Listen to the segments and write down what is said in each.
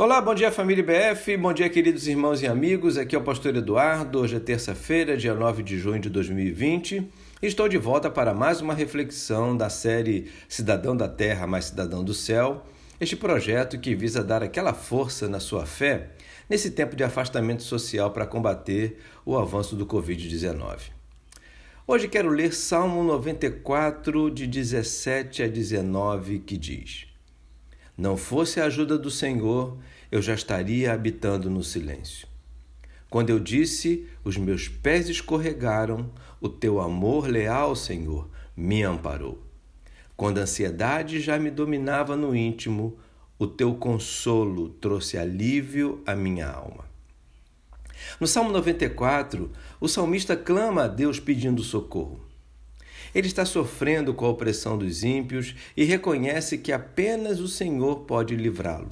Olá, bom dia família BF, bom dia queridos irmãos e amigos. Aqui é o pastor Eduardo. Hoje é terça-feira, dia 9 de junho de 2020. Estou de volta para mais uma reflexão da série Cidadão da Terra mais Cidadão do Céu. Este projeto que visa dar aquela força na sua fé nesse tempo de afastamento social para combater o avanço do Covid-19. Hoje quero ler Salmo 94, de 17 a 19, que diz: não fosse a ajuda do Senhor, eu já estaria habitando no silêncio. Quando eu disse, os meus pés escorregaram, o teu amor leal, Senhor, me amparou. Quando a ansiedade já me dominava no íntimo, o teu consolo trouxe alívio à minha alma. No Salmo 94, o salmista clama a Deus pedindo socorro. Ele está sofrendo com a opressão dos ímpios e reconhece que apenas o Senhor pode livrá-lo.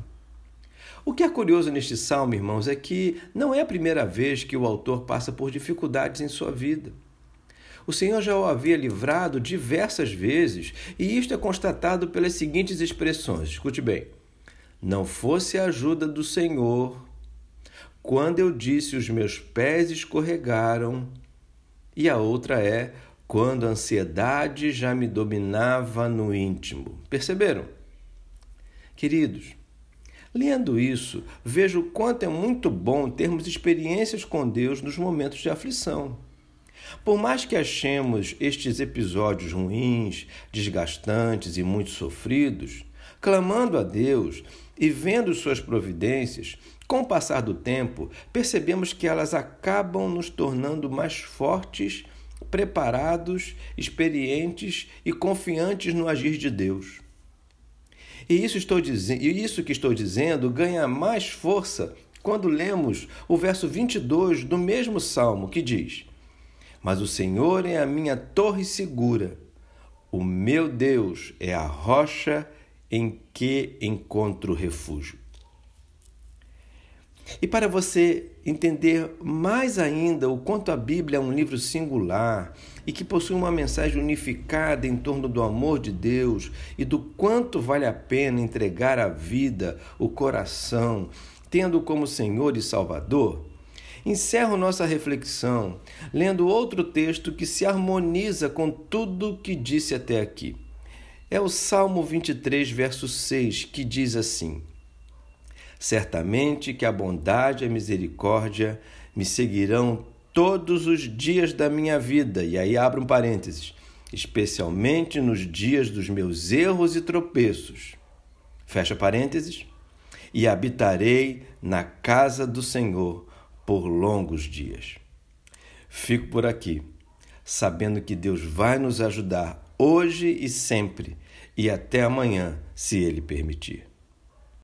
O que é curioso neste salmo, irmãos, é que não é a primeira vez que o autor passa por dificuldades em sua vida. O Senhor já o havia livrado diversas vezes, e isto é constatado pelas seguintes expressões. Escute bem: Não fosse a ajuda do Senhor, quando eu disse os meus pés escorregaram. E a outra é: quando a ansiedade já me dominava no íntimo. Perceberam? Queridos, lendo isso, vejo o quanto é muito bom termos experiências com Deus nos momentos de aflição. Por mais que achemos estes episódios ruins, desgastantes e muito sofridos, clamando a Deus e vendo suas providências, com o passar do tempo, percebemos que elas acabam nos tornando mais fortes preparados, experientes e confiantes no agir de Deus. E isso, estou dizendo, isso que estou dizendo ganha mais força quando lemos o verso 22 do mesmo salmo que diz: Mas o Senhor é a minha torre segura, o meu Deus é a rocha em que encontro refúgio. E para você entender mais ainda o quanto a Bíblia é um livro singular e que possui uma mensagem unificada em torno do amor de Deus e do quanto vale a pena entregar a vida, o coração, tendo como Senhor e Salvador, encerro nossa reflexão lendo outro texto que se harmoniza com tudo que disse até aqui. É o Salmo 23, verso 6, que diz assim: Certamente que a bondade e a misericórdia me seguirão todos os dias da minha vida. E aí abro um parênteses. Especialmente nos dias dos meus erros e tropeços. Fecha parênteses. E habitarei na casa do Senhor por longos dias. Fico por aqui, sabendo que Deus vai nos ajudar hoje e sempre, e até amanhã, se Ele permitir.